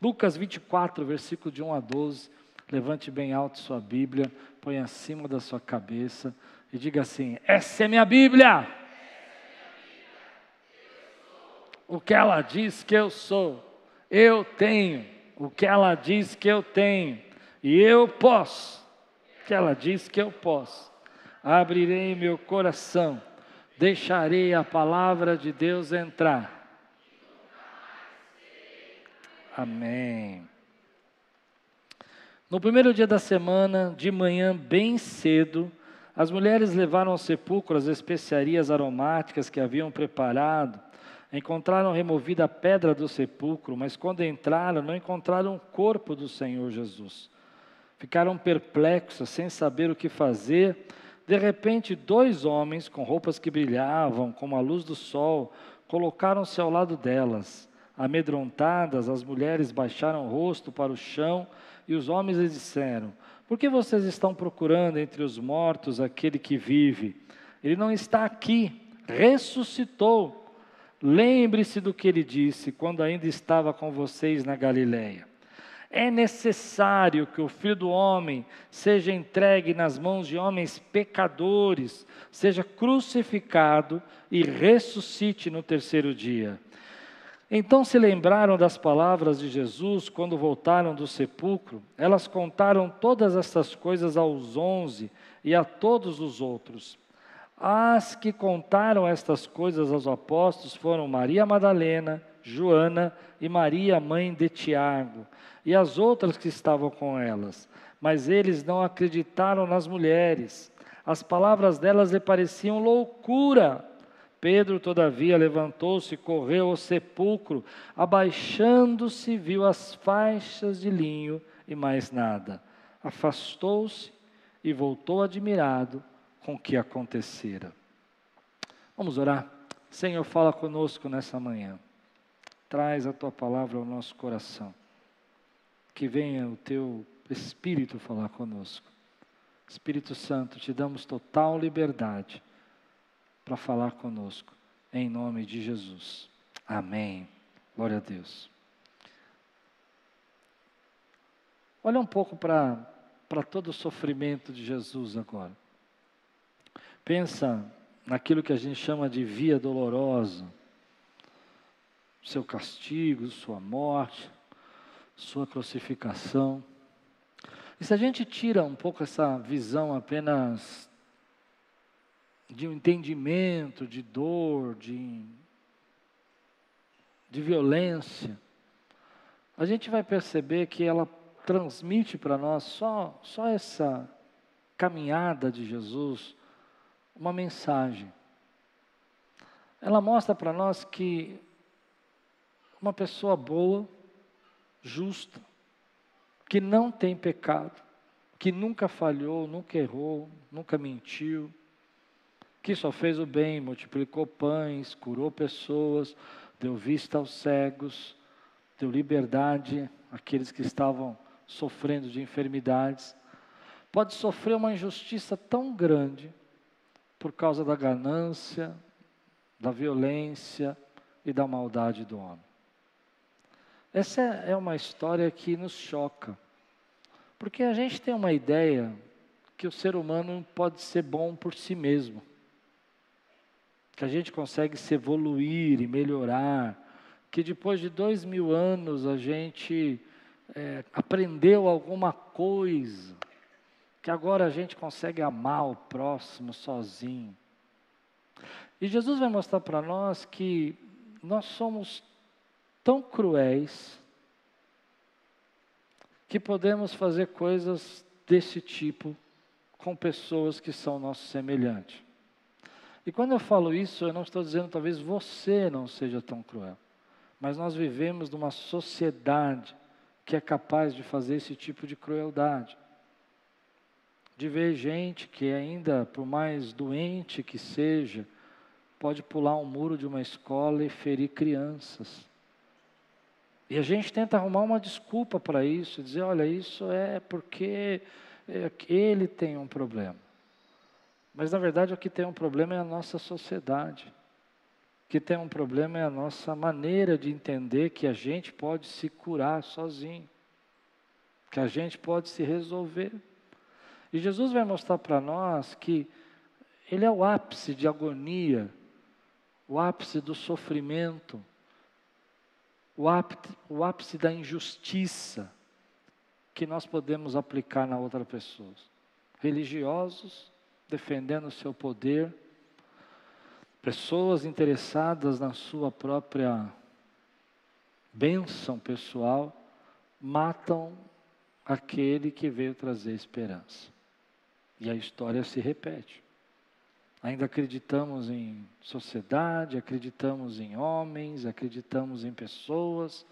Lucas 24, versículo de 1 a 12. Levante bem alto sua Bíblia, põe acima da sua cabeça e diga assim: Essa é minha Bíblia. O que ela diz que eu sou, eu tenho. O que ela diz que eu tenho, e eu posso. O que ela diz que eu posso. Abrirei meu coração, deixarei a palavra de Deus entrar Amém. No primeiro dia da semana, de manhã bem cedo, as mulheres levaram ao sepulcro as especiarias aromáticas que haviam preparado. Encontraram removida a pedra do sepulcro, mas quando entraram, não encontraram o corpo do Senhor Jesus. Ficaram perplexos, sem saber o que fazer. De repente, dois homens com roupas que brilhavam como a luz do sol colocaram-se ao lado delas. Amedrontadas, as mulheres baixaram o rosto para o chão e os homens lhes disseram: Por que vocês estão procurando entre os mortos aquele que vive? Ele não está aqui, ressuscitou. Lembre-se do que ele disse quando ainda estava com vocês na Galileia. É necessário que o filho do homem seja entregue nas mãos de homens pecadores, seja crucificado e ressuscite no terceiro dia. Então se lembraram das palavras de Jesus quando voltaram do sepulcro. Elas contaram todas estas coisas aos onze e a todos os outros. As que contaram estas coisas aos apóstolos foram Maria Madalena, Joana e Maria, mãe de Tiago, e as outras que estavam com elas. Mas eles não acreditaram nas mulheres. As palavras delas lhe pareciam loucura. Pedro, todavia, levantou-se correu ao sepulcro, abaixando-se, viu as faixas de linho e mais nada. Afastou-se e voltou admirado com o que acontecera. Vamos orar. Senhor, fala conosco nessa manhã. Traz a tua palavra ao nosso coração. Que venha o teu Espírito falar conosco. Espírito Santo, te damos total liberdade para falar conosco, em nome de Jesus. Amém. Glória a Deus. Olha um pouco para todo o sofrimento de Jesus agora. Pensa naquilo que a gente chama de via dolorosa, seu castigo, sua morte, sua crucificação. E se a gente tira um pouco essa visão apenas de um entendimento, de dor, de, de violência, a gente vai perceber que ela transmite para nós só, só essa caminhada de Jesus, uma mensagem. Ela mostra para nós que uma pessoa boa, justa, que não tem pecado, que nunca falhou, nunca errou, nunca mentiu, que só fez o bem, multiplicou pães, curou pessoas, deu vista aos cegos, deu liberdade àqueles que estavam sofrendo de enfermidades. Pode sofrer uma injustiça tão grande por causa da ganância, da violência e da maldade do homem. Essa é uma história que nos choca, porque a gente tem uma ideia que o ser humano pode ser bom por si mesmo que a gente consegue se evoluir e melhorar, que depois de dois mil anos a gente é, aprendeu alguma coisa, que agora a gente consegue amar o próximo sozinho. E Jesus vai mostrar para nós que nós somos tão cruéis que podemos fazer coisas desse tipo com pessoas que são nossos semelhantes. E quando eu falo isso, eu não estou dizendo talvez você não seja tão cruel, mas nós vivemos numa sociedade que é capaz de fazer esse tipo de crueldade. De ver gente que ainda, por mais doente que seja, pode pular um muro de uma escola e ferir crianças. E a gente tenta arrumar uma desculpa para isso, dizer, olha, isso é porque é, ele tem um problema. Mas na verdade o que tem um problema é a nossa sociedade. que tem um problema é a nossa maneira de entender que a gente pode se curar sozinho, que a gente pode se resolver. E Jesus vai mostrar para nós que Ele é o ápice de agonia, o ápice do sofrimento, o ápice, o ápice da injustiça que nós podemos aplicar na outra pessoa. Religiosos defendendo o seu poder, pessoas interessadas na sua própria bênção pessoal, matam aquele que veio trazer esperança. E a história se repete. Ainda acreditamos em sociedade, acreditamos em homens, acreditamos em pessoas,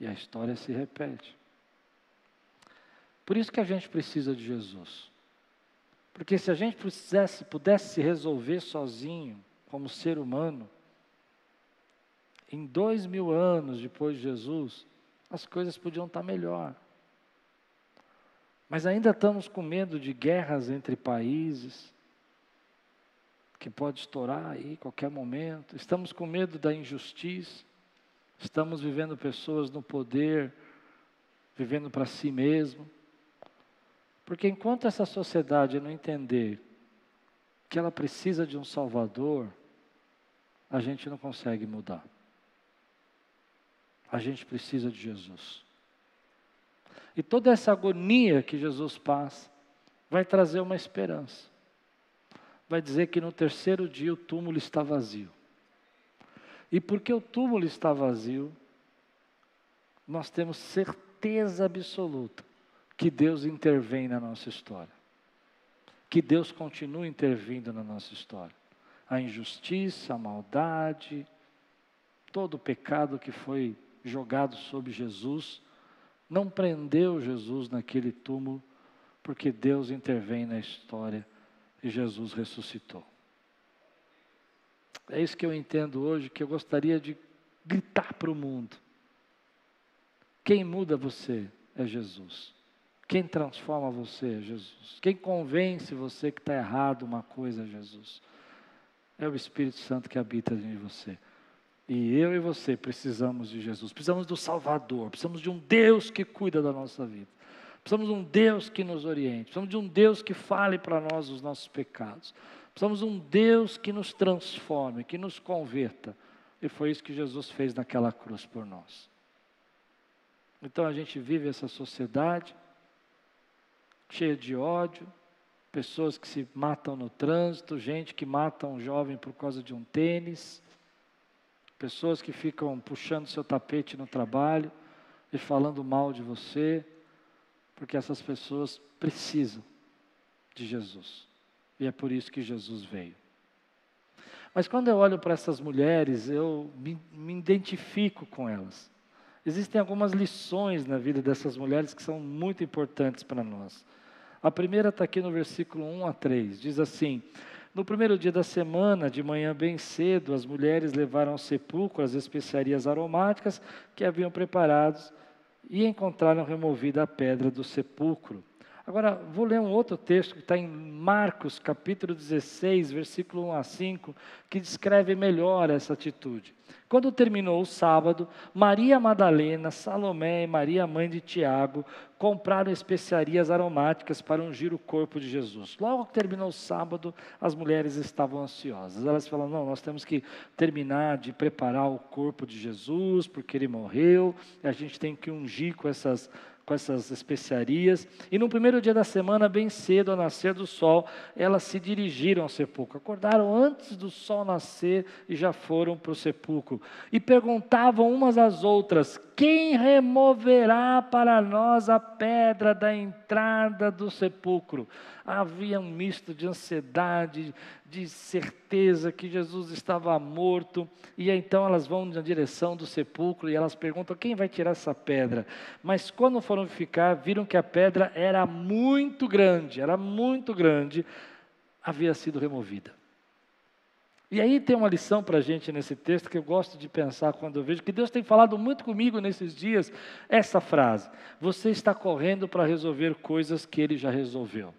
e a história se repete. Por isso que a gente precisa de Jesus. Porque se a gente pudesse, se resolver sozinho, como ser humano, em dois mil anos depois de Jesus, as coisas podiam estar melhor. Mas ainda estamos com medo de guerras entre países, que pode estourar aí qualquer momento. Estamos com medo da injustiça. Estamos vivendo pessoas no poder, vivendo para si mesmo. Porque enquanto essa sociedade não entender que ela precisa de um Salvador, a gente não consegue mudar. A gente precisa de Jesus. E toda essa agonia que Jesus passa vai trazer uma esperança. Vai dizer que no terceiro dia o túmulo está vazio. E porque o túmulo está vazio, nós temos certeza absoluta que Deus intervém na nossa história. Que Deus continua intervindo na nossa história a injustiça, a maldade, todo o pecado que foi jogado sobre Jesus, não prendeu Jesus naquele túmulo, porque Deus intervém na história e Jesus ressuscitou. É isso que eu entendo hoje, que eu gostaria de gritar para o mundo. Quem muda você é Jesus. Quem transforma você é Jesus. Quem convence você que está errado uma coisa é Jesus. É o Espírito Santo que habita em você. E eu e você precisamos de Jesus, precisamos do Salvador, precisamos de um Deus que cuida da nossa vida. Precisamos de um Deus que nos oriente, precisamos de um Deus que fale para nós os nossos pecados. Precisamos de um Deus que nos transforme, que nos converta. E foi isso que Jesus fez naquela cruz por nós. Então a gente vive essa sociedade cheia de ódio, pessoas que se matam no trânsito, gente que mata um jovem por causa de um tênis, pessoas que ficam puxando seu tapete no trabalho e falando mal de você, porque essas pessoas precisam de Jesus. E é por isso que Jesus veio. Mas quando eu olho para essas mulheres, eu me, me identifico com elas. Existem algumas lições na vida dessas mulheres que são muito importantes para nós. A primeira está aqui no versículo 1 a 3. Diz assim: No primeiro dia da semana, de manhã bem cedo, as mulheres levaram ao sepulcro as especiarias aromáticas que haviam preparados e encontraram removida a pedra do sepulcro. Agora, vou ler um outro texto que está em Marcos, capítulo 16, versículo 1 a 5, que descreve melhor essa atitude. Quando terminou o sábado, Maria Madalena, Salomé e Maria, mãe de Tiago, compraram especiarias aromáticas para ungir o corpo de Jesus. Logo que terminou o sábado, as mulheres estavam ansiosas. Elas falaram: não, nós temos que terminar de preparar o corpo de Jesus, porque ele morreu, e a gente tem que ungir com essas com essas especiarias. E no primeiro dia da semana, bem cedo, ao nascer do sol, elas se dirigiram ao sepulcro. Acordaram antes do sol nascer e já foram para o sepulcro. E perguntavam umas às outras: Quem removerá para nós a pedra da entrada do sepulcro? Havia um misto de ansiedade, de certeza que Jesus estava morto, e então elas vão na direção do sepulcro e elas perguntam: quem vai tirar essa pedra? Mas quando foram ficar, viram que a pedra era muito grande, era muito grande, havia sido removida. E aí tem uma lição para a gente nesse texto que eu gosto de pensar quando eu vejo que Deus tem falado muito comigo nesses dias, essa frase: Você está correndo para resolver coisas que Ele já resolveu.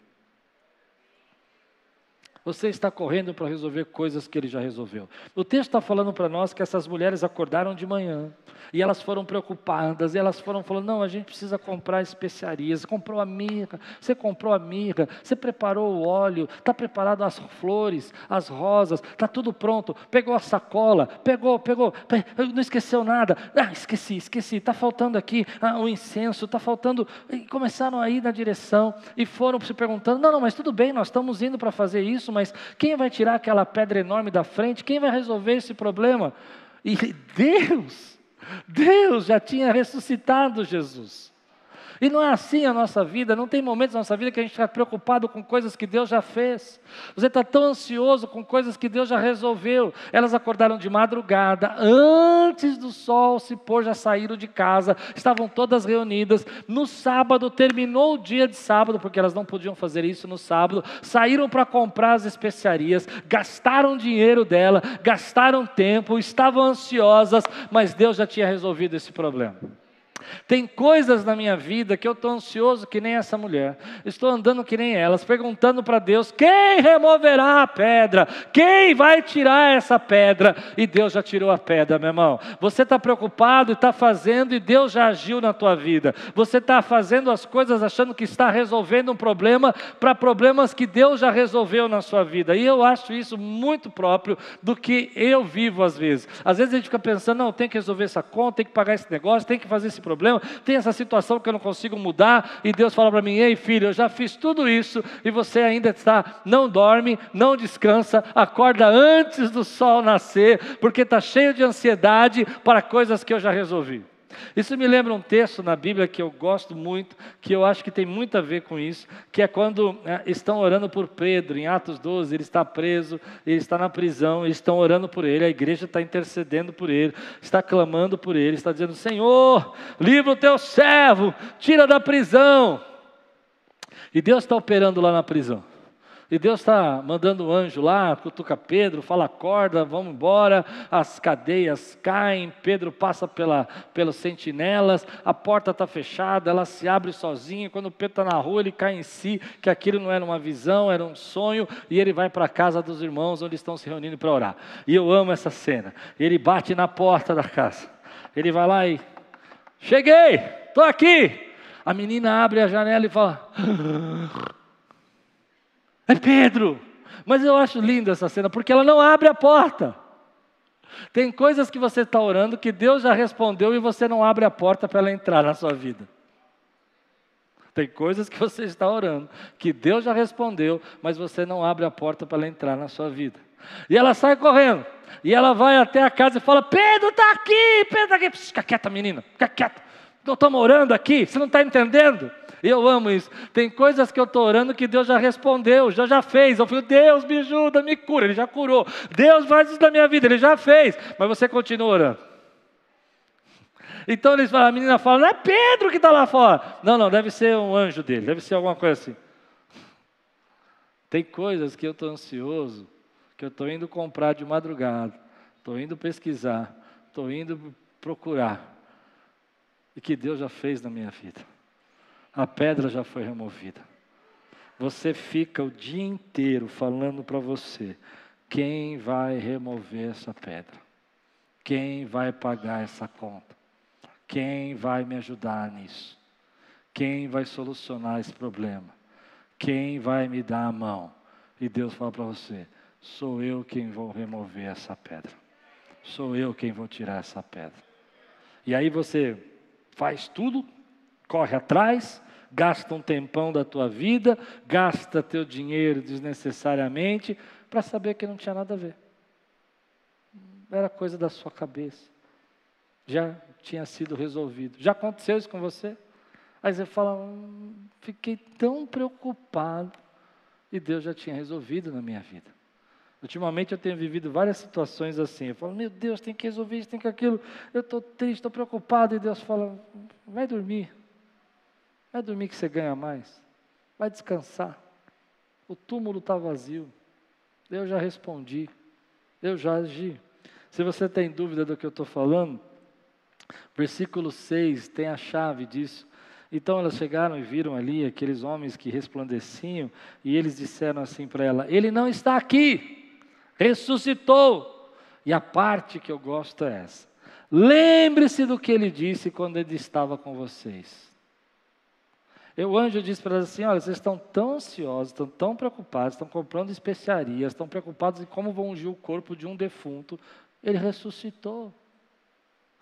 Você está correndo para resolver coisas que ele já resolveu. O texto está falando para nós que essas mulheres acordaram de manhã e elas foram preocupadas, e elas foram falando: não, a gente precisa comprar especiarias. Comprou a mirra, você comprou a mirra, você preparou o óleo, está preparado as flores, as rosas, está tudo pronto. Pegou a sacola, pegou, pegou, não esqueceu nada. Ah, esqueci, esqueci, está faltando aqui ah, o incenso, está faltando. E começaram a ir na direção e foram se perguntando: não, não, mas tudo bem, nós estamos indo para fazer isso, mas quem vai tirar aquela pedra enorme da frente? Quem vai resolver esse problema? E Deus Deus já tinha ressuscitado Jesus. E não é assim a nossa vida, não tem momentos na nossa vida que a gente está preocupado com coisas que Deus já fez. Você está tão ansioso com coisas que Deus já resolveu. Elas acordaram de madrugada, antes do sol se pôr, já saíram de casa, estavam todas reunidas. No sábado, terminou o dia de sábado, porque elas não podiam fazer isso no sábado, saíram para comprar as especiarias, gastaram dinheiro dela, gastaram tempo, estavam ansiosas, mas Deus já tinha resolvido esse problema. Tem coisas na minha vida que eu estou ansioso que nem essa mulher, estou andando que nem elas, perguntando para Deus: quem removerá a pedra? Quem vai tirar essa pedra? E Deus já tirou a pedra, meu irmão. Você está preocupado e está fazendo, e Deus já agiu na tua vida. Você está fazendo as coisas achando que está resolvendo um problema para problemas que Deus já resolveu na sua vida. E eu acho isso muito próprio do que eu vivo às vezes. Às vezes a gente fica pensando: não, tem que resolver essa conta, tem que pagar esse negócio, tem que fazer esse problema problema, tem essa situação que eu não consigo mudar, e Deus fala para mim: ei filho, eu já fiz tudo isso, e você ainda está, não dorme, não descansa, acorda antes do sol nascer, porque está cheio de ansiedade para coisas que eu já resolvi. Isso me lembra um texto na Bíblia que eu gosto muito, que eu acho que tem muito a ver com isso, que é quando é, estão orando por Pedro, em Atos 12, ele está preso, ele está na prisão, eles estão orando por ele, a igreja está intercedendo por ele, está clamando por ele, está dizendo: Senhor, livra o teu servo, tira da prisão. E Deus está operando lá na prisão. E Deus está mandando um anjo lá, cutuca Pedro, fala acorda, vamos embora, as cadeias caem, Pedro passa pela, pelos sentinelas, a porta está fechada, ela se abre sozinha, quando Pedro está na rua, ele cai em si, que aquilo não era uma visão, era um sonho, e ele vai para a casa dos irmãos, onde estão se reunindo para orar. E eu amo essa cena. Ele bate na porta da casa, ele vai lá e, cheguei, estou aqui. A menina abre a janela e fala... É Pedro. Mas eu acho linda essa cena, porque ela não abre a porta. Tem coisas que você está orando que Deus já respondeu e você não abre a porta para ela entrar na sua vida. Tem coisas que você está orando que Deus já respondeu, mas você não abre a porta para ela entrar na sua vida. E ela sai correndo. E ela vai até a casa e fala: Pedro está aqui, Pedro está aqui. Fica quieta, menina, fica quieta. Não estamos orando aqui, você não está entendendo? Eu amo isso. Tem coisas que eu estou orando que Deus já respondeu, já já fez. Eu falo, Deus me ajuda, me cura. Ele já curou. Deus faz isso na minha vida, Ele já fez. Mas você continua orando. Então eles falam, a menina fala, não é Pedro que está lá fora. Não, não, deve ser um anjo dele, deve ser alguma coisa assim. Tem coisas que eu estou ansioso, que eu estou indo comprar de madrugada, estou indo pesquisar, estou indo procurar, e que Deus já fez na minha vida a pedra já foi removida. Você fica o dia inteiro falando para você: quem vai remover essa pedra? Quem vai pagar essa conta? Quem vai me ajudar nisso? Quem vai solucionar esse problema? Quem vai me dar a mão? E Deus fala para você: sou eu quem vou remover essa pedra. Sou eu quem vou tirar essa pedra. E aí você faz tudo corre atrás, gasta um tempão da tua vida, gasta teu dinheiro desnecessariamente, para saber que não tinha nada a ver. Era coisa da sua cabeça. Já tinha sido resolvido. Já aconteceu isso com você? Aí você fala, hum, fiquei tão preocupado. E Deus já tinha resolvido na minha vida. Ultimamente eu tenho vivido várias situações assim. Eu falo, meu Deus, tem que resolver isso, tem que aquilo. Eu estou triste, estou preocupado. E Deus fala, vai dormir. Vai dormir que você ganha mais. Vai descansar. O túmulo está vazio. Eu já respondi. Eu já agi. Se você tem dúvida do que eu estou falando, versículo 6 tem a chave disso. Então elas chegaram e viram ali aqueles homens que resplandeciam, e eles disseram assim para ela: Ele não está aqui, ressuscitou. E a parte que eu gosto é essa: lembre-se do que ele disse quando ele estava com vocês. E o anjo disse para elas assim: Olha, vocês estão tão ansiosos, estão tão preocupados, estão comprando especiarias, estão preocupados em como vão ungir o corpo de um defunto. Ele ressuscitou,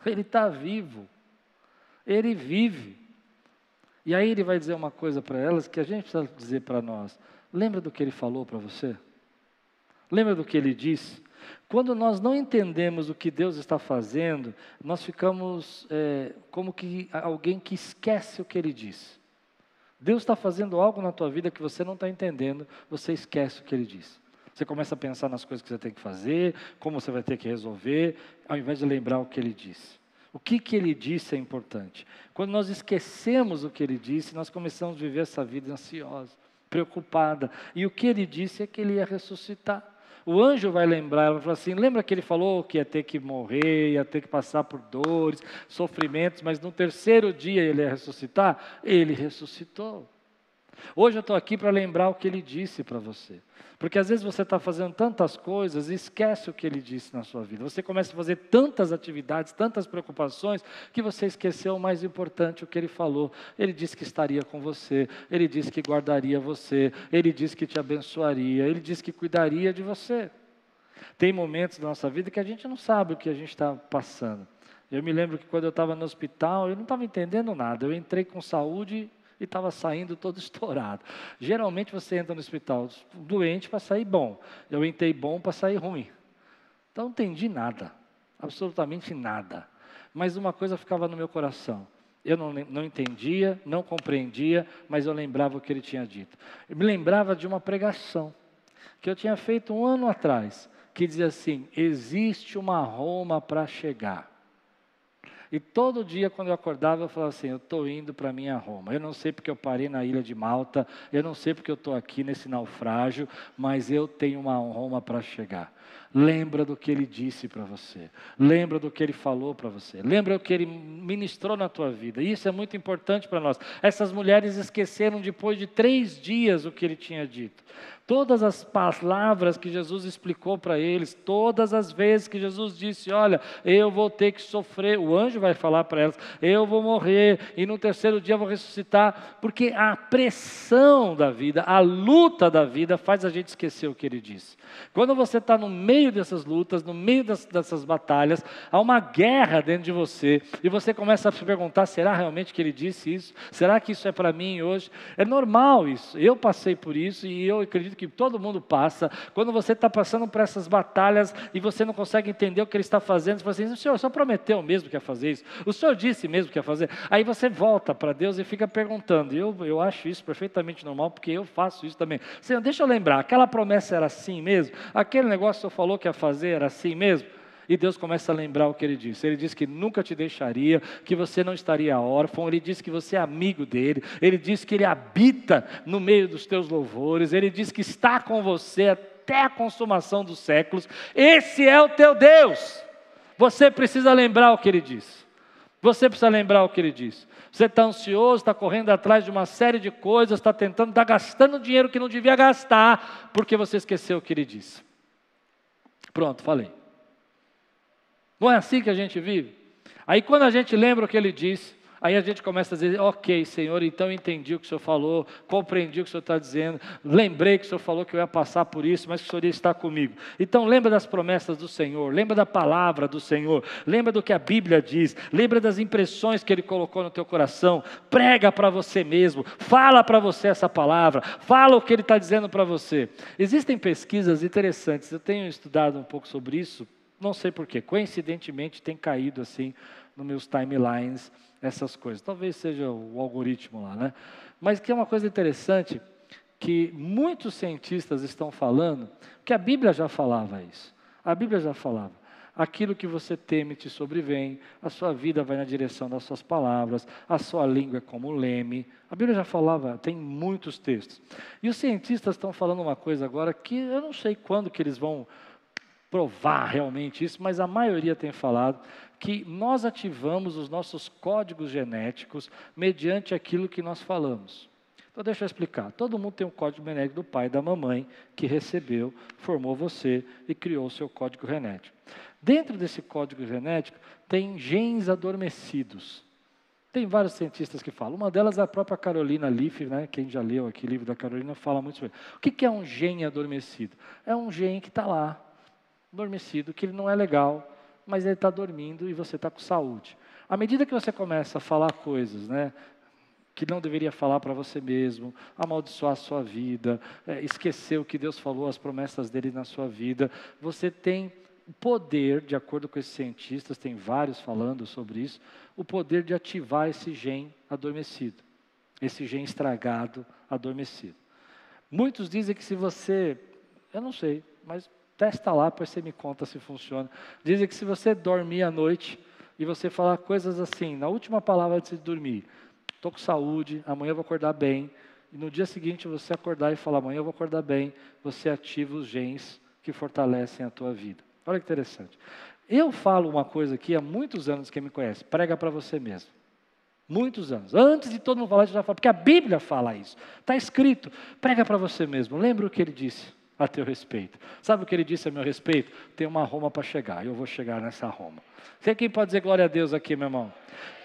ele está vivo, ele vive. E aí ele vai dizer uma coisa para elas que a gente precisa dizer para nós. Lembra do que ele falou para você? Lembra do que ele disse? Quando nós não entendemos o que Deus está fazendo, nós ficamos é, como que alguém que esquece o que ele disse. Deus está fazendo algo na tua vida que você não está entendendo, você esquece o que ele disse. Você começa a pensar nas coisas que você tem que fazer, como você vai ter que resolver, ao invés de lembrar o que ele disse. O que, que ele disse é importante. Quando nós esquecemos o que ele disse, nós começamos a viver essa vida ansiosa, preocupada. E o que ele disse é que ele ia ressuscitar. O anjo vai lembrar, ela fala assim: lembra que ele falou que ia ter que morrer, ia ter que passar por dores, sofrimentos, mas no terceiro dia ele ia ressuscitar? Ele ressuscitou. Hoje eu estou aqui para lembrar o que ele disse para você. Porque às vezes você está fazendo tantas coisas e esquece o que ele disse na sua vida. Você começa a fazer tantas atividades, tantas preocupações, que você esqueceu o mais importante, o que ele falou. Ele disse que estaria com você, ele disse que guardaria você, ele disse que te abençoaria, ele disse que cuidaria de você. Tem momentos da nossa vida que a gente não sabe o que a gente está passando. Eu me lembro que quando eu estava no hospital, eu não estava entendendo nada. Eu entrei com saúde e estava saindo todo estourado. Geralmente você entra no hospital doente para sair bom. Eu entrei bom para sair ruim. Então não entendi nada, absolutamente nada. Mas uma coisa ficava no meu coração. Eu não, não entendia, não compreendia, mas eu lembrava o que ele tinha dito. Eu me lembrava de uma pregação que eu tinha feito um ano atrás, que dizia assim: existe uma Roma para chegar. E todo dia, quando eu acordava, eu falava assim: eu estou indo para minha Roma. Eu não sei porque eu parei na ilha de Malta, eu não sei porque eu estou aqui nesse naufrágio, mas eu tenho uma Roma para chegar. Lembra do que ele disse para você. Lembra do que ele falou para você. Lembra o que ele ministrou na tua vida. Isso é muito importante para nós. Essas mulheres esqueceram depois de três dias o que ele tinha dito. Todas as palavras que Jesus explicou para eles, todas as vezes que Jesus disse: Olha, eu vou ter que sofrer, o anjo vai falar para elas: Eu vou morrer e no terceiro dia vou ressuscitar, porque a pressão da vida, a luta da vida faz a gente esquecer o que ele disse. Quando você está no meio dessas lutas, no meio das, dessas batalhas, há uma guerra dentro de você e você começa a se perguntar: será realmente que ele disse isso? Será que isso é para mim hoje? É normal isso, eu passei por isso e eu acredito que todo mundo passa, quando você está passando por essas batalhas e você não consegue entender o que ele está fazendo, você fala assim: o senhor só prometeu mesmo que ia fazer isso, o senhor disse mesmo que ia fazer. Aí você volta para Deus e fica perguntando. Eu, eu acho isso perfeitamente normal, porque eu faço isso também. Senhor, deixa eu lembrar, aquela promessa era assim mesmo? Aquele negócio que o senhor falou que ia fazer era assim mesmo? E Deus começa a lembrar o que ele disse. Ele disse que nunca te deixaria, que você não estaria órfão. Ele disse que você é amigo dele. Ele disse que ele habita no meio dos teus louvores. Ele disse que está com você até a consumação dos séculos. Esse é o teu Deus. Você precisa lembrar o que ele disse. Você precisa lembrar o que ele disse. Você está ansioso, está correndo atrás de uma série de coisas, está tentando, está gastando dinheiro que não devia gastar, porque você esqueceu o que ele disse. Pronto, falei. Não é assim que a gente vive? Aí quando a gente lembra o que ele disse, aí a gente começa a dizer: Ok, Senhor, então entendi o que o Senhor falou, compreendi o que o Senhor está dizendo, lembrei que o Senhor falou que eu ia passar por isso, mas que o Senhor ia estar comigo. Então lembra das promessas do Senhor, lembra da palavra do Senhor, lembra do que a Bíblia diz, lembra das impressões que Ele colocou no teu coração, prega para você mesmo, fala para você essa palavra, fala o que Ele está dizendo para você. Existem pesquisas interessantes, eu tenho estudado um pouco sobre isso não sei porquê, coincidentemente tem caído assim nos meus timelines essas coisas. Talvez seja o algoritmo lá, né? Mas que é uma coisa interessante que muitos cientistas estão falando, que a Bíblia já falava isso. A Bíblia já falava. Aquilo que você teme te sobrevém, a sua vida vai na direção das suas palavras, a sua língua é como leme. A Bíblia já falava, tem muitos textos. E os cientistas estão falando uma coisa agora que eu não sei quando que eles vão provar realmente isso, mas a maioria tem falado que nós ativamos os nossos códigos genéticos mediante aquilo que nós falamos. Então, deixa eu explicar. Todo mundo tem um código genético do pai e da mamãe que recebeu, formou você e criou o seu código genético. Dentro desse código genético tem genes adormecidos. Tem vários cientistas que falam. Uma delas é a própria Carolina Leaf, né? quem já leu aqui o livro da Carolina, fala muito sobre isso. O que é um gene adormecido? É um gene que está lá, adormecido, que ele não é legal, mas ele está dormindo e você está com saúde. À medida que você começa a falar coisas, né, que não deveria falar para você mesmo, amaldiçoar a sua vida, é, esquecer o que Deus falou, as promessas dele na sua vida, você tem o poder, de acordo com esses cientistas, tem vários falando sobre isso, o poder de ativar esse gene adormecido, esse gene estragado, adormecido. Muitos dizem que se você, eu não sei, mas Testa lá, depois você me conta se funciona. Dizem que se você dormir à noite e você falar coisas assim, na última palavra antes de dormir, estou com saúde, amanhã eu vou acordar bem, e no dia seguinte você acordar e falar, amanhã eu vou acordar bem, você ativa os genes que fortalecem a tua vida. Olha que interessante. Eu falo uma coisa aqui há muitos anos, quem me conhece, prega para você mesmo. Muitos anos. Antes de todo mundo falar, já falo, porque a Bíblia fala isso. Está escrito. Prega para você mesmo. Lembra o que ele disse? A teu respeito. Sabe o que ele disse a meu respeito? Tem uma Roma para chegar, eu vou chegar nessa Roma. Você quem pode dizer glória a Deus aqui, meu irmão?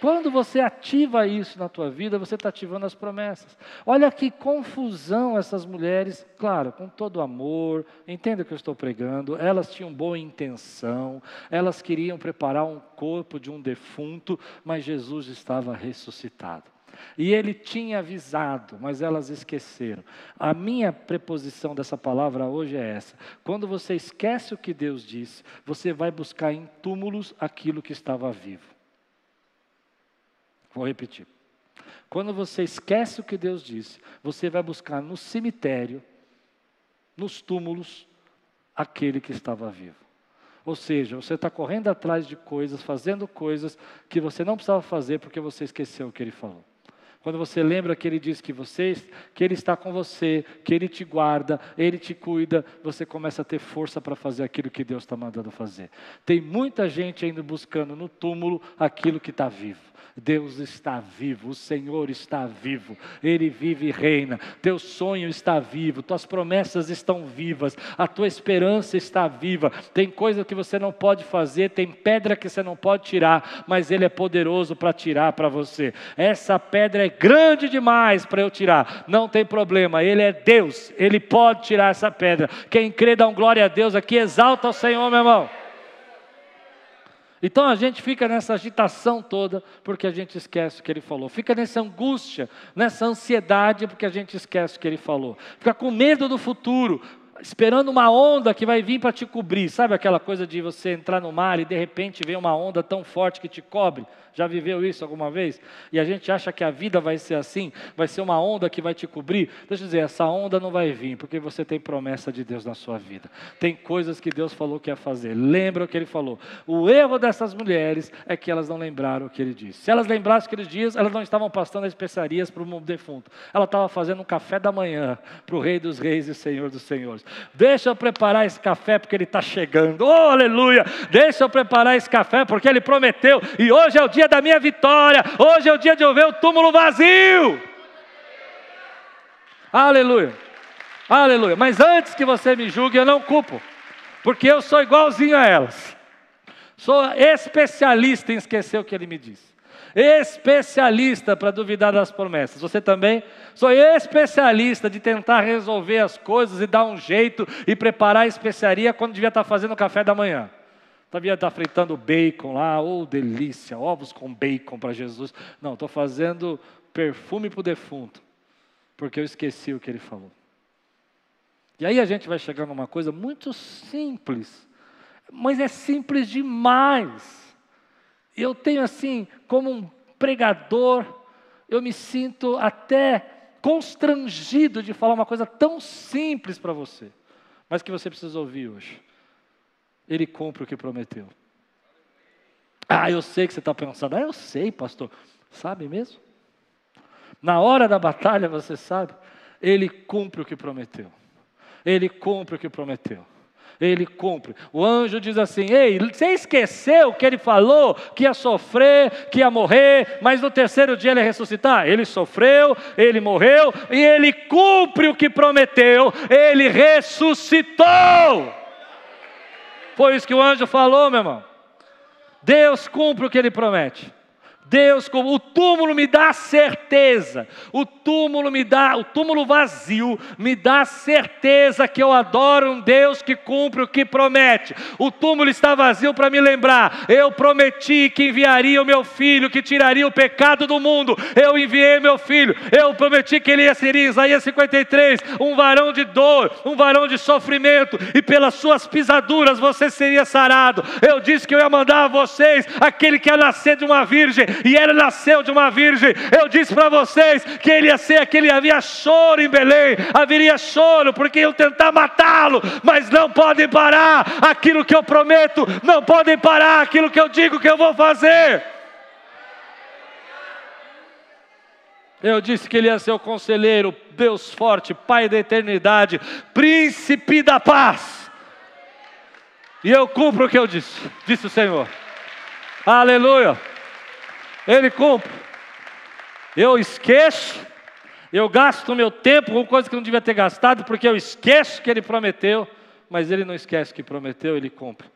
Quando você ativa isso na tua vida, você está ativando as promessas. Olha que confusão essas mulheres, claro, com todo amor, entenda o que eu estou pregando, elas tinham boa intenção, elas queriam preparar um corpo de um defunto, mas Jesus estava ressuscitado. E ele tinha avisado, mas elas esqueceram. A minha preposição dessa palavra hoje é essa: quando você esquece o que Deus disse, você vai buscar em túmulos aquilo que estava vivo. Vou repetir. Quando você esquece o que Deus disse, você vai buscar no cemitério, nos túmulos, aquele que estava vivo. Ou seja, você está correndo atrás de coisas, fazendo coisas que você não precisava fazer porque você esqueceu o que ele falou. Quando você lembra que Ele diz que você, que Ele está com você, que Ele te guarda, Ele te cuida, você começa a ter força para fazer aquilo que Deus está mandando fazer. Tem muita gente ainda buscando no túmulo aquilo que está vivo. Deus está vivo, o Senhor está vivo, Ele vive e reina. Teu sonho está vivo, tuas promessas estão vivas, a tua esperança está viva. Tem coisa que você não pode fazer, tem pedra que você não pode tirar, mas Ele é poderoso para tirar para você. Essa pedra é grande demais para eu tirar, não tem problema, Ele é Deus, Ele pode tirar essa pedra. Quem crê, dá um glória a Deus aqui, exalta o Senhor, meu irmão. Então a gente fica nessa agitação toda porque a gente esquece o que ele falou. Fica nessa angústia, nessa ansiedade porque a gente esquece o que ele falou. Fica com medo do futuro, esperando uma onda que vai vir para te cobrir. Sabe aquela coisa de você entrar no mar e de repente vem uma onda tão forte que te cobre? Já viveu isso alguma vez? E a gente acha que a vida vai ser assim, vai ser uma onda que vai te cobrir. Deixa eu dizer, essa onda não vai vir, porque você tem promessa de Deus na sua vida. Tem coisas que Deus falou que ia fazer. Lembra o que ele falou. O erro dessas mulheres é que elas não lembraram o que ele disse. Se elas lembrassem aqueles dias, elas não estavam passando especiarias para o defunto. Ela estava fazendo um café da manhã para o Rei dos Reis e Senhor dos Senhores. Deixa eu preparar esse café porque ele está chegando. Oh, aleluia! Deixa eu preparar esse café porque ele prometeu. E hoje é o dia da minha vitória, hoje é o dia de eu ver o túmulo vazio. Aleluia, aleluia. Mas antes que você me julgue, eu não culpo, porque eu sou igualzinho a elas. Sou especialista em esquecer o que ele me disse especialista para duvidar das promessas. Você também? Sou especialista de tentar resolver as coisas e dar um jeito e preparar a especiaria quando devia estar fazendo o café da manhã. Devia estar fritando bacon lá, oh delícia, ovos com bacon para Jesus. Não, estou fazendo perfume para o defunto, porque eu esqueci o que ele falou. E aí a gente vai chegar numa coisa muito simples, mas é simples demais. Eu tenho assim, como um pregador, eu me sinto até constrangido de falar uma coisa tão simples para você, mas que você precisa ouvir hoje ele cumpre o que prometeu. Ah, eu sei que você está pensando, ah, eu sei, pastor. Sabe mesmo? Na hora da batalha, você sabe, ele cumpre o que prometeu. Ele cumpre o que prometeu. Ele cumpre. O anjo diz assim: Ei, você esqueceu que ele falou que ia sofrer, que ia morrer, mas no terceiro dia ele ia ressuscitar? Ele sofreu, ele morreu e ele cumpre o que prometeu, ele ressuscitou. Foi isso que o anjo falou, meu irmão. Deus cumpre o que ele promete. Deus, o túmulo me dá certeza, o túmulo me dá, o túmulo vazio me dá certeza que eu adoro um Deus que cumpre o que promete. O túmulo está vazio para me lembrar, eu prometi que enviaria o meu filho, que tiraria o pecado do mundo. Eu enviei meu filho, eu prometi que ele ia ser Isaías 53, um varão de dor, um varão de sofrimento, e pelas suas pisaduras você seria sarado. Eu disse que eu ia mandar a vocês aquele que ia nascer de uma virgem e ele nasceu de uma virgem. Eu disse para vocês que ele ia ser aquele, havia choro em Belém, haveria choro, porque iam tentar matá-lo, mas não podem parar aquilo que eu prometo, não podem parar aquilo que eu digo que eu vou fazer. Eu disse que ele ia ser o conselheiro, Deus forte, Pai da eternidade, príncipe da paz. E eu cumpro o que eu disse, disse o Senhor. Aleluia. Ele cumpre. Eu esqueço, eu gasto meu tempo com coisa que não devia ter gastado, porque eu esqueço que ele prometeu, mas ele não esquece que prometeu, ele cumpre.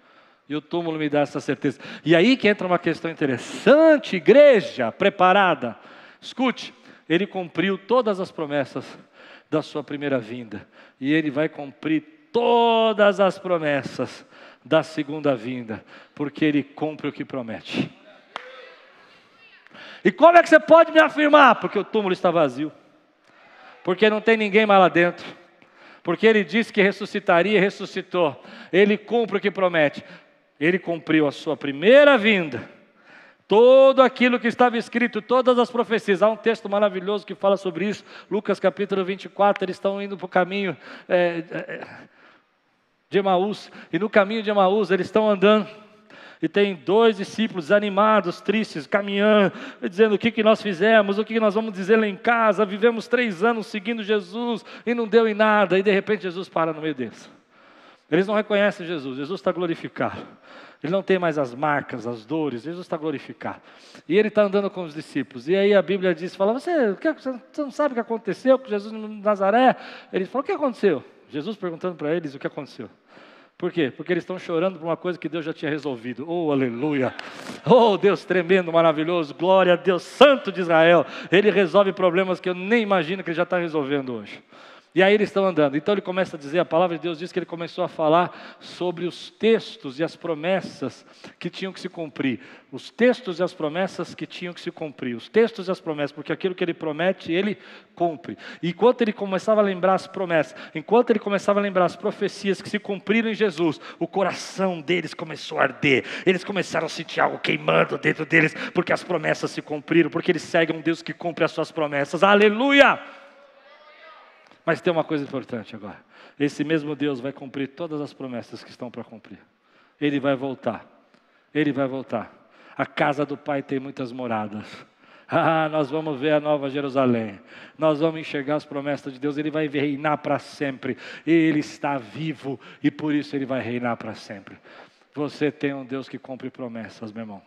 E o túmulo me dá essa certeza. E aí que entra uma questão interessante, igreja preparada. Escute, ele cumpriu todas as promessas da sua primeira vinda, e ele vai cumprir todas as promessas da segunda vinda, porque ele cumpre o que promete. E como é que você pode me afirmar? Porque o túmulo está vazio. Porque não tem ninguém mais lá dentro. Porque ele disse que ressuscitaria e ressuscitou. Ele cumpre o que promete. Ele cumpriu a sua primeira vinda. Todo aquilo que estava escrito, todas as profecias. Há um texto maravilhoso que fala sobre isso. Lucas capítulo 24. Eles estão indo para o caminho é, é, de Emaús. E no caminho de Emaús eles estão andando e tem dois discípulos animados, tristes, caminhando, dizendo o que, que nós fizemos, o que, que nós vamos dizer lá em casa. Vivemos três anos seguindo Jesus e não deu em nada, e de repente Jesus para no meio deles. Eles não reconhecem Jesus, Jesus está glorificado. Ele não tem mais as marcas, as dores, Jesus está glorificado. E ele está andando com os discípulos. E aí a Bíblia diz: fala, você, você não sabe o que aconteceu com Jesus no Nazaré? Ele falou: o que aconteceu? Jesus perguntando para eles o que aconteceu. Por quê? Porque eles estão chorando por uma coisa que Deus já tinha resolvido. Oh, aleluia! Oh, Deus tremendo, maravilhoso, glória a Deus, Santo de Israel. Ele resolve problemas que eu nem imagino que ele já está resolvendo hoje. E aí eles estão andando. Então ele começa a dizer, a palavra de Deus diz que ele começou a falar sobre os textos e as promessas que tinham que se cumprir. Os textos e as promessas que tinham que se cumprir. Os textos e as promessas, porque aquilo que ele promete, ele cumpre. E enquanto ele começava a lembrar as promessas, enquanto ele começava a lembrar as profecias que se cumpriram em Jesus, o coração deles começou a arder. Eles começaram a sentir algo queimando dentro deles, porque as promessas se cumpriram, porque eles seguem um Deus que cumpre as suas promessas. Aleluia! Mas tem uma coisa importante agora: esse mesmo Deus vai cumprir todas as promessas que estão para cumprir. Ele vai voltar. Ele vai voltar. A casa do Pai tem muitas moradas. Ah, nós vamos ver a nova Jerusalém. Nós vamos enxergar as promessas de Deus. Ele vai reinar para sempre. Ele está vivo e por isso ele vai reinar para sempre. Você tem um Deus que cumpre promessas, meu irmão.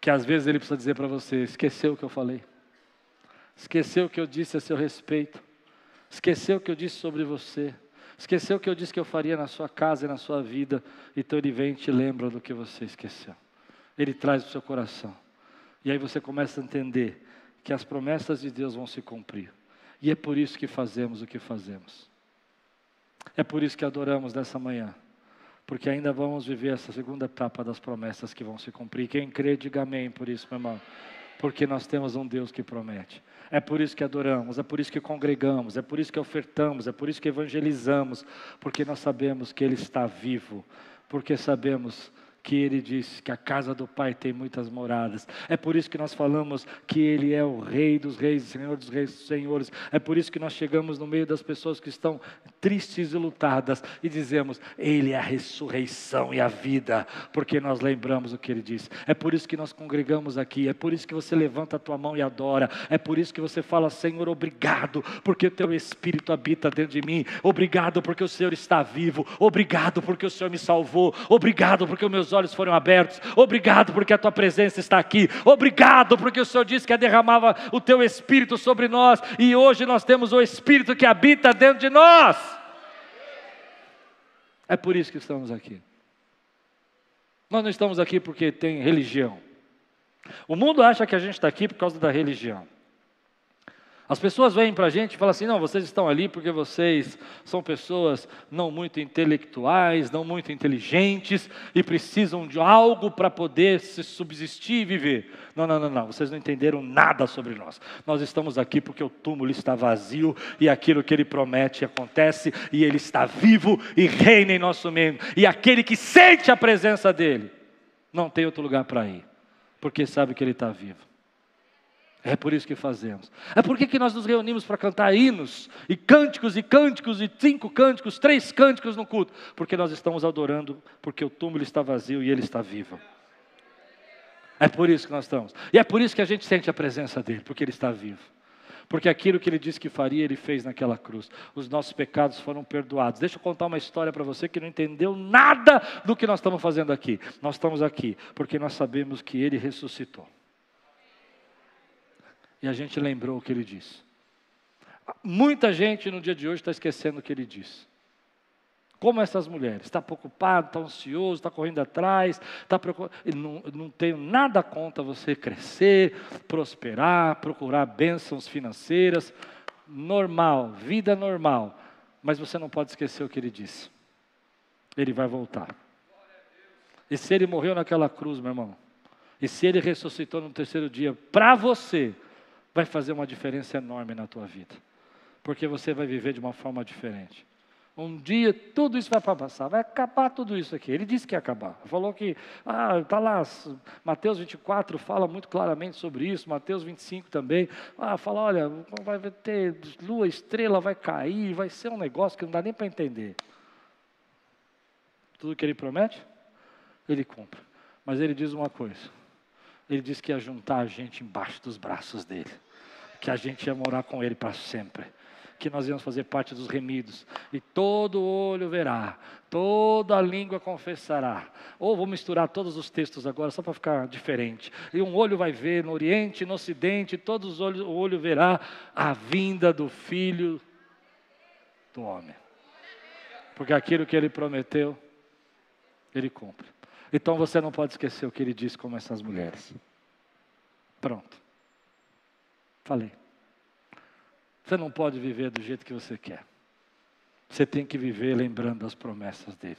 Que às vezes ele precisa dizer para você: esqueceu o que eu falei, esqueceu o que eu disse a seu respeito. Esqueceu o que eu disse sobre você. Esqueceu o que eu disse que eu faria na sua casa e na sua vida. Então ele vem e te lembra do que você esqueceu. Ele traz o seu coração. E aí você começa a entender que as promessas de Deus vão se cumprir. E é por isso que fazemos o que fazemos. É por isso que adoramos nessa manhã. Porque ainda vamos viver essa segunda etapa das promessas que vão se cumprir. Quem crê, diga amém por isso, meu irmão. Porque nós temos um Deus que promete. É por isso que adoramos, é por isso que congregamos, é por isso que ofertamos, é por isso que evangelizamos, porque nós sabemos que Ele está vivo, porque sabemos que ele disse que a casa do Pai tem muitas moradas. É por isso que nós falamos que ele é o Rei dos Reis, Senhor dos Reis, Senhores. É por isso que nós chegamos no meio das pessoas que estão tristes e lutadas e dizemos: Ele é a ressurreição e a vida, porque nós lembramos o que Ele disse. É por isso que nós congregamos aqui, é por isso que você levanta a tua mão e adora, é por isso que você fala: Senhor, obrigado, porque o teu Espírito habita dentro de mim, obrigado, porque o Senhor está vivo, obrigado, porque o Senhor me salvou, obrigado, porque os meus olhos foram abertos, obrigado, porque a tua presença está aqui, obrigado, porque o Senhor disse que derramava o teu Espírito sobre nós e hoje nós temos o Espírito que habita dentro de nós. É por isso que estamos aqui. Nós não estamos aqui porque tem religião. O mundo acha que a gente está aqui por causa da religião. As pessoas vêm para a gente e falam assim: não, vocês estão ali porque vocês são pessoas não muito intelectuais, não muito inteligentes e precisam de algo para poder se subsistir e viver. Não, não, não, não, vocês não entenderam nada sobre nós. Nós estamos aqui porque o túmulo está vazio e aquilo que ele promete acontece e ele está vivo e reina em nosso meio. E aquele que sente a presença dele não tem outro lugar para ir, porque sabe que ele está vivo. É por isso que fazemos. É por que nós nos reunimos para cantar hinos, e cânticos, e cânticos, e cinco cânticos, três cânticos no culto? Porque nós estamos adorando, porque o túmulo está vazio e ele está vivo. É por isso que nós estamos. E é por isso que a gente sente a presença dele, porque ele está vivo. Porque aquilo que ele disse que faria, ele fez naquela cruz. Os nossos pecados foram perdoados. Deixa eu contar uma história para você que não entendeu nada do que nós estamos fazendo aqui. Nós estamos aqui porque nós sabemos que ele ressuscitou. E a gente lembrou o que ele disse. Muita gente no dia de hoje está esquecendo o que ele disse. Como essas mulheres, está preocupado, está ansioso, está correndo atrás, está preocupado. Não, não tenho nada contra você crescer, prosperar, procurar bênçãos financeiras, normal, vida normal. Mas você não pode esquecer o que ele disse. Ele vai voltar. E se ele morreu naquela cruz, meu irmão, e se ele ressuscitou no terceiro dia, para você, vai fazer uma diferença enorme na tua vida, porque você vai viver de uma forma diferente. Um dia tudo isso vai passar, vai acabar tudo isso aqui. Ele disse que ia acabar. Falou que, ah, está lá, Mateus 24 fala muito claramente sobre isso, Mateus 25 também. Ah, fala, olha, vai ter lua, estrela, vai cair, vai ser um negócio que não dá nem para entender. Tudo que ele promete, ele cumpre. Mas ele diz uma coisa: ele disse que ia juntar a gente embaixo dos braços dele, que a gente ia morar com ele para sempre, que nós íamos fazer parte dos remidos, e todo olho verá, toda a língua confessará. Ou vou misturar todos os textos agora, só para ficar diferente. E um olho vai ver no Oriente, no Ocidente, todos os olhos, o olho verá a vinda do Filho do Homem. Porque aquilo que ele prometeu, ele cumpre. Então você não pode esquecer o que ele disse como essas mulheres. Pronto. Falei. Você não pode viver do jeito que você quer. Você tem que viver lembrando das promessas dele.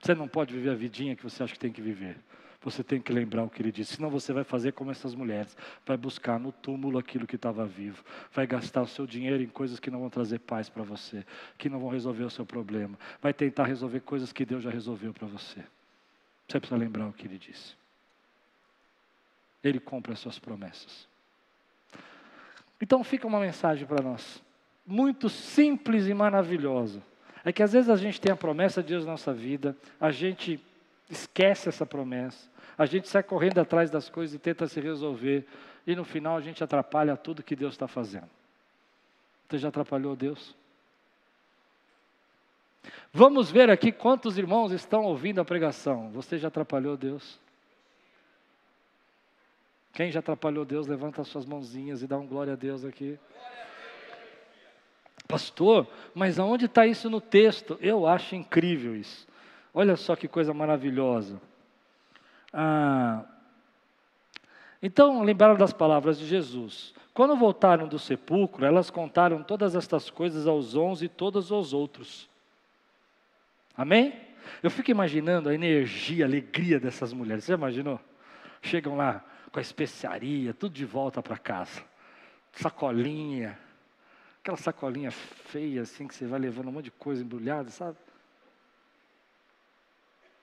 Você não pode viver a vidinha que você acha que tem que viver. Você tem que lembrar o que ele disse. Senão você vai fazer como essas mulheres. Vai buscar no túmulo aquilo que estava vivo. Vai gastar o seu dinheiro em coisas que não vão trazer paz para você. Que não vão resolver o seu problema. Vai tentar resolver coisas que Deus já resolveu para você. Você precisa lembrar o que ele disse. Ele cumpre as suas promessas. Então fica uma mensagem para nós, muito simples e maravilhosa. É que às vezes a gente tem a promessa de Deus na nossa vida, a gente esquece essa promessa, a gente sai correndo atrás das coisas e tenta se resolver, e no final a gente atrapalha tudo que Deus está fazendo. Você já atrapalhou Deus? Vamos ver aqui quantos irmãos estão ouvindo a pregação. Você já atrapalhou Deus? Quem já atrapalhou Deus, levanta as suas mãozinhas e dá um glória a Deus aqui. Pastor, mas aonde está isso no texto? Eu acho incrível isso. Olha só que coisa maravilhosa. Ah, então, lembraram das palavras de Jesus. Quando voltaram do sepulcro, elas contaram todas estas coisas aos onze e todos os outros. Amém? Eu fico imaginando a energia, a alegria dessas mulheres. Você imaginou? Chegam lá com a especiaria, tudo de volta para casa. Sacolinha. Aquela sacolinha feia, assim, que você vai levando um monte de coisa embrulhada, sabe?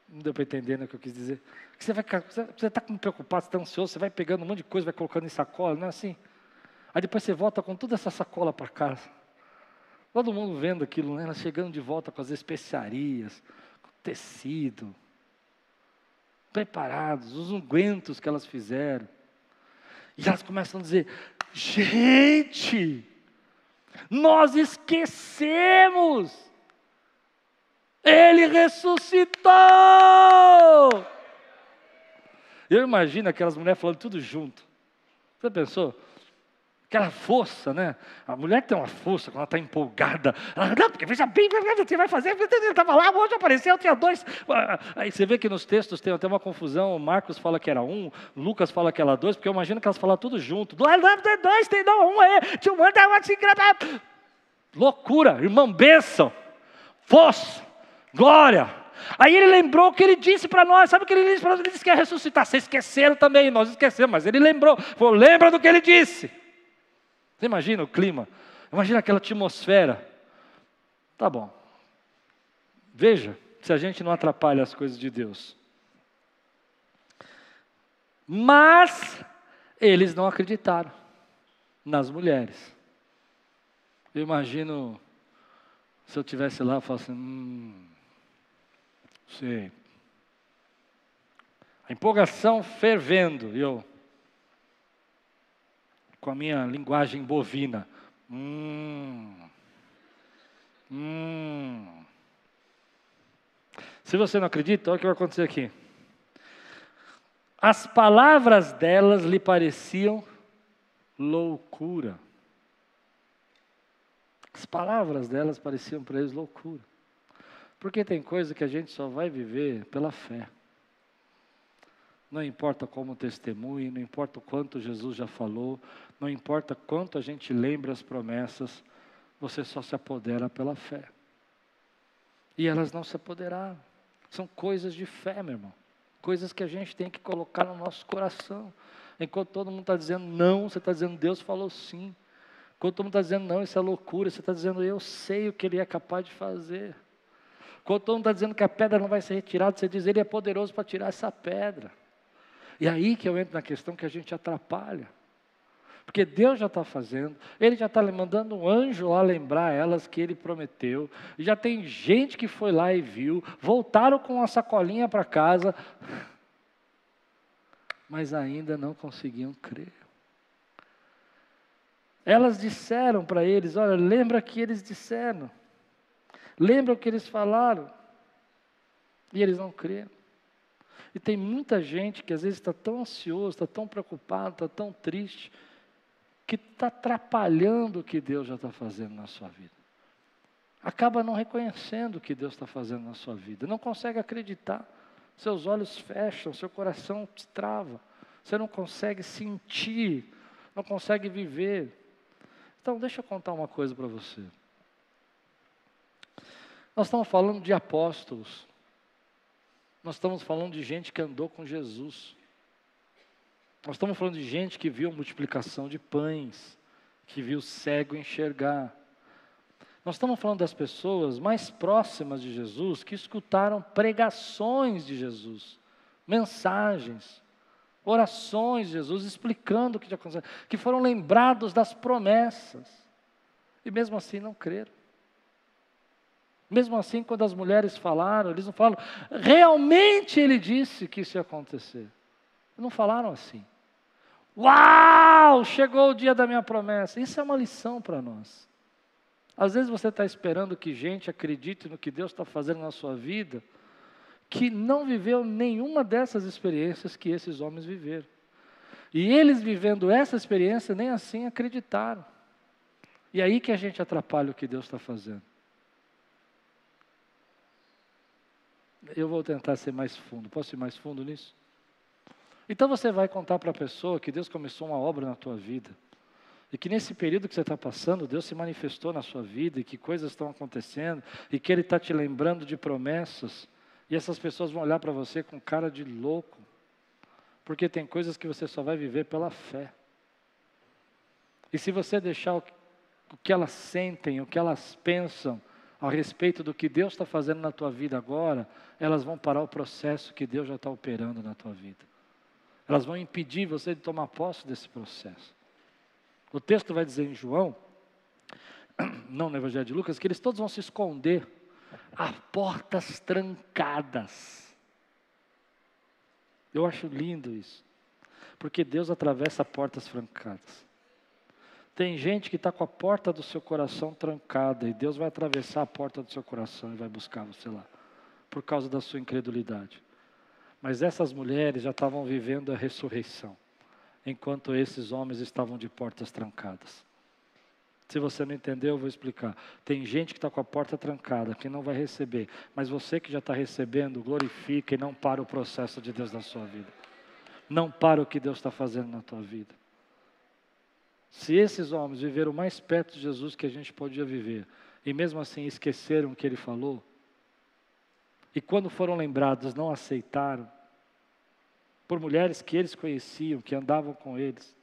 Não deu para entender né, o que eu quis dizer. Você vai você está preocupado, você está ansioso, você vai pegando um monte de coisa, vai colocando em sacola, não é assim? Aí depois você volta com toda essa sacola para casa. Todo mundo vendo aquilo, né? Elas chegando de volta com as especiarias, com tecido, preparados, os ungüentos que elas fizeram. E elas começam a dizer: gente, nós esquecemos, ele ressuscitou. Eu imagino aquelas mulheres falando tudo junto. Você pensou? Aquela força, né? A mulher tem uma força quando ela está empolgada. Ela, não, porque veja bem, você vai fazer. Ele estava lá, hoje apareceu, tinha dois. Ah, aí você vê que nos textos tem até uma confusão. Marcos fala que era um, Lucas fala que era dois, porque eu imagino que elas falam tudo junto. Dois, dois, tem não, um aí. Tinha um tá assim, Loucura, irmão, bênção, força, glória. Aí ele lembrou o que ele disse para nós. Sabe o que ele disse para nós? Ele disse que ia ressuscitar. Vocês esqueceram também, nós esquecemos, mas ele lembrou. Falou, lembra do que ele disse. Você imagina o clima? Imagina aquela atmosfera. Tá bom. Veja se a gente não atrapalha as coisas de Deus. Mas eles não acreditaram nas mulheres. Eu imagino se eu tivesse lá, eu falasse, hum, sei. A empolgação fervendo, e eu, com a minha linguagem bovina. Hum. Hum. Se você não acredita, olha o que vai acontecer aqui. As palavras delas lhe pareciam loucura. As palavras delas pareciam para eles loucura. Porque tem coisa que a gente só vai viver pela fé. Não importa como testemunhe, não importa o quanto Jesus já falou, não importa quanto a gente lembra as promessas, você só se apodera pela fé. E elas não se apoderaram. São coisas de fé, meu irmão. Coisas que a gente tem que colocar no nosso coração. Enquanto todo mundo está dizendo não, você está dizendo Deus falou sim. Enquanto todo mundo está dizendo não, isso é loucura, você está dizendo eu sei o que Ele é capaz de fazer. Enquanto todo mundo está dizendo que a pedra não vai ser retirada, você diz Ele é poderoso para tirar essa pedra. E aí que eu entro na questão que a gente atrapalha. Porque Deus já está fazendo, Ele já está mandando um anjo lá lembrar elas que Ele prometeu. Já tem gente que foi lá e viu, voltaram com uma sacolinha para casa, mas ainda não conseguiam crer. Elas disseram para eles: Olha, lembra que eles disseram, lembra o que eles falaram, e eles não creram. E tem muita gente que às vezes está tão ansioso, está tão preocupado, está tão triste, que está atrapalhando o que Deus já está fazendo na sua vida. Acaba não reconhecendo o que Deus está fazendo na sua vida, não consegue acreditar, seus olhos fecham, seu coração te trava, você não consegue sentir, não consegue viver. Então, deixa eu contar uma coisa para você. Nós estamos falando de apóstolos. Nós estamos falando de gente que andou com Jesus. Nós estamos falando de gente que viu a multiplicação de pães, que viu o cego enxergar. Nós estamos falando das pessoas mais próximas de Jesus que escutaram pregações de Jesus, mensagens, orações de Jesus explicando o que tinha acontecido, que foram lembrados das promessas e mesmo assim não creram. Mesmo assim, quando as mulheres falaram, eles não falam, realmente ele disse que isso ia acontecer. Não falaram assim. Uau, chegou o dia da minha promessa. Isso é uma lição para nós. Às vezes você está esperando que gente acredite no que Deus está fazendo na sua vida, que não viveu nenhuma dessas experiências que esses homens viveram. E eles vivendo essa experiência, nem assim acreditaram. E aí que a gente atrapalha o que Deus está fazendo. Eu vou tentar ser mais fundo. Posso ir mais fundo nisso? Então você vai contar para a pessoa que Deus começou uma obra na tua vida. E que nesse período que você está passando, Deus se manifestou na sua vida e que coisas estão acontecendo e que Ele está te lembrando de promessas. E essas pessoas vão olhar para você com cara de louco, porque tem coisas que você só vai viver pela fé. E se você deixar o que elas sentem, o que elas pensam, a respeito do que Deus está fazendo na tua vida agora, elas vão parar o processo que Deus já está operando na tua vida. Elas vão impedir você de tomar posse desse processo. O texto vai dizer em João, não no Evangelho de Lucas, que eles todos vão se esconder a portas trancadas. Eu acho lindo isso, porque Deus atravessa portas trancadas. Tem gente que está com a porta do seu coração trancada e Deus vai atravessar a porta do seu coração e vai buscar você lá, por causa da sua incredulidade. Mas essas mulheres já estavam vivendo a ressurreição, enquanto esses homens estavam de portas trancadas. Se você não entendeu, eu vou explicar. Tem gente que está com a porta trancada, que não vai receber. Mas você que já está recebendo, glorifica e não para o processo de Deus na sua vida. Não para o que Deus está fazendo na tua vida. Se esses homens viveram mais perto de Jesus que a gente podia viver, e mesmo assim esqueceram o que ele falou, e quando foram lembrados não aceitaram, por mulheres que eles conheciam, que andavam com eles.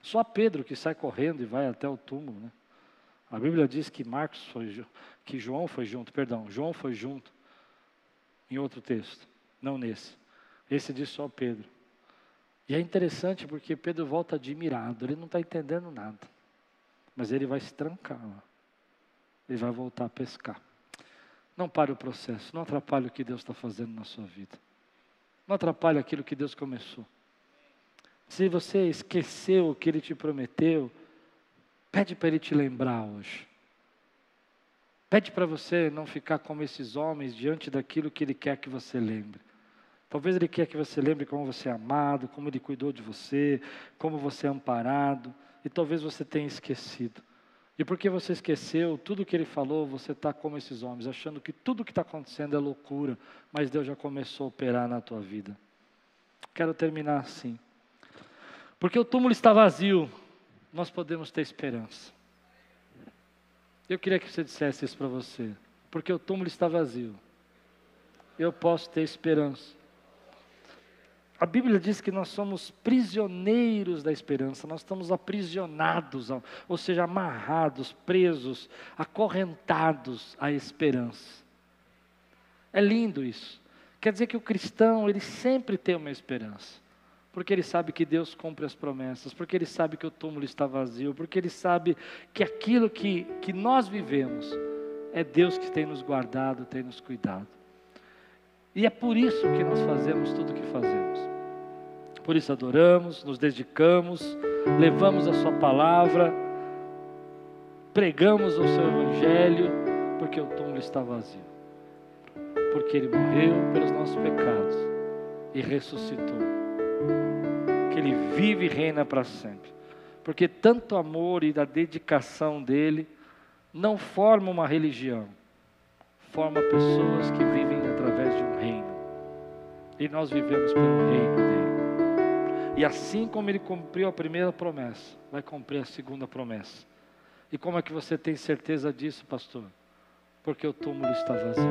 Só Pedro que sai correndo e vai até o túmulo, né? A Bíblia diz que Marcos foi, que João foi junto, perdão, João foi junto em outro texto, não nesse. Esse diz só Pedro. E é interessante porque Pedro volta admirado, ele não está entendendo nada. Mas ele vai se trancar lá. Ele vai voltar a pescar. Não pare o processo, não atrapalhe o que Deus está fazendo na sua vida. Não atrapalhe aquilo que Deus começou. Se você esqueceu o que Ele te prometeu, pede para Ele te lembrar hoje. Pede para você não ficar como esses homens diante daquilo que Ele quer que você lembre. Talvez Ele quer que você lembre como você é amado, como Ele cuidou de você, como você é amparado, e talvez você tenha esquecido. E porque você esqueceu tudo que Ele falou, você está como esses homens, achando que tudo que está acontecendo é loucura, mas Deus já começou a operar na tua vida. Quero terminar assim. Porque o túmulo está vazio, nós podemos ter esperança. Eu queria que você dissesse isso para você. Porque o túmulo está vazio, eu posso ter esperança. A Bíblia diz que nós somos prisioneiros da esperança, nós estamos aprisionados, ou seja, amarrados, presos, acorrentados à esperança. É lindo isso. Quer dizer que o cristão, ele sempre tem uma esperança. Porque ele sabe que Deus cumpre as promessas, porque ele sabe que o túmulo está vazio, porque ele sabe que aquilo que, que nós vivemos é Deus que tem nos guardado, tem nos cuidado. E é por isso que nós fazemos tudo o que fazemos. Por isso adoramos, nos dedicamos, levamos a Sua palavra, pregamos o Seu Evangelho, porque o túmulo está vazio. Porque Ele morreu pelos nossos pecados e ressuscitou. Que Ele vive e reina para sempre. Porque tanto amor e da dedicação dele não forma uma religião, forma pessoas que vivem através de um e nós vivemos pelo reino. E assim como ele cumpriu a primeira promessa, vai cumprir a segunda promessa. E como é que você tem certeza disso, pastor? Porque o túmulo está vazio.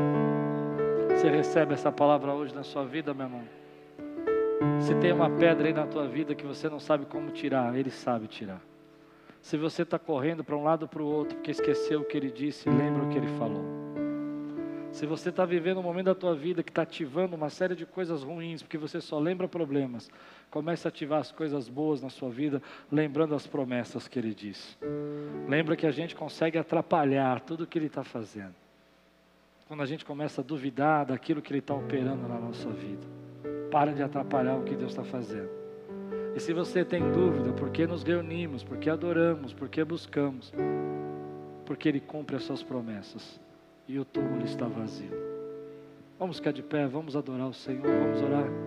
Você recebe essa palavra hoje na sua vida, meu irmão? Se tem uma pedra aí na tua vida que você não sabe como tirar, Ele sabe tirar. Se você está correndo para um lado para o outro porque esqueceu o que Ele disse, lembra o que Ele falou. Se você está vivendo um momento da tua vida que está ativando uma série de coisas ruins, porque você só lembra problemas, comece a ativar as coisas boas na sua vida, lembrando as promessas que Ele disse. Lembra que a gente consegue atrapalhar tudo o que Ele está fazendo. Quando a gente começa a duvidar daquilo que Ele está operando na nossa vida. Para de atrapalhar o que Deus está fazendo. E se você tem dúvida, por que nos reunimos, por que adoramos, por que buscamos? Porque Ele cumpre as suas promessas e o túmulo está vazio. Vamos ficar de pé, vamos adorar o Senhor, vamos orar.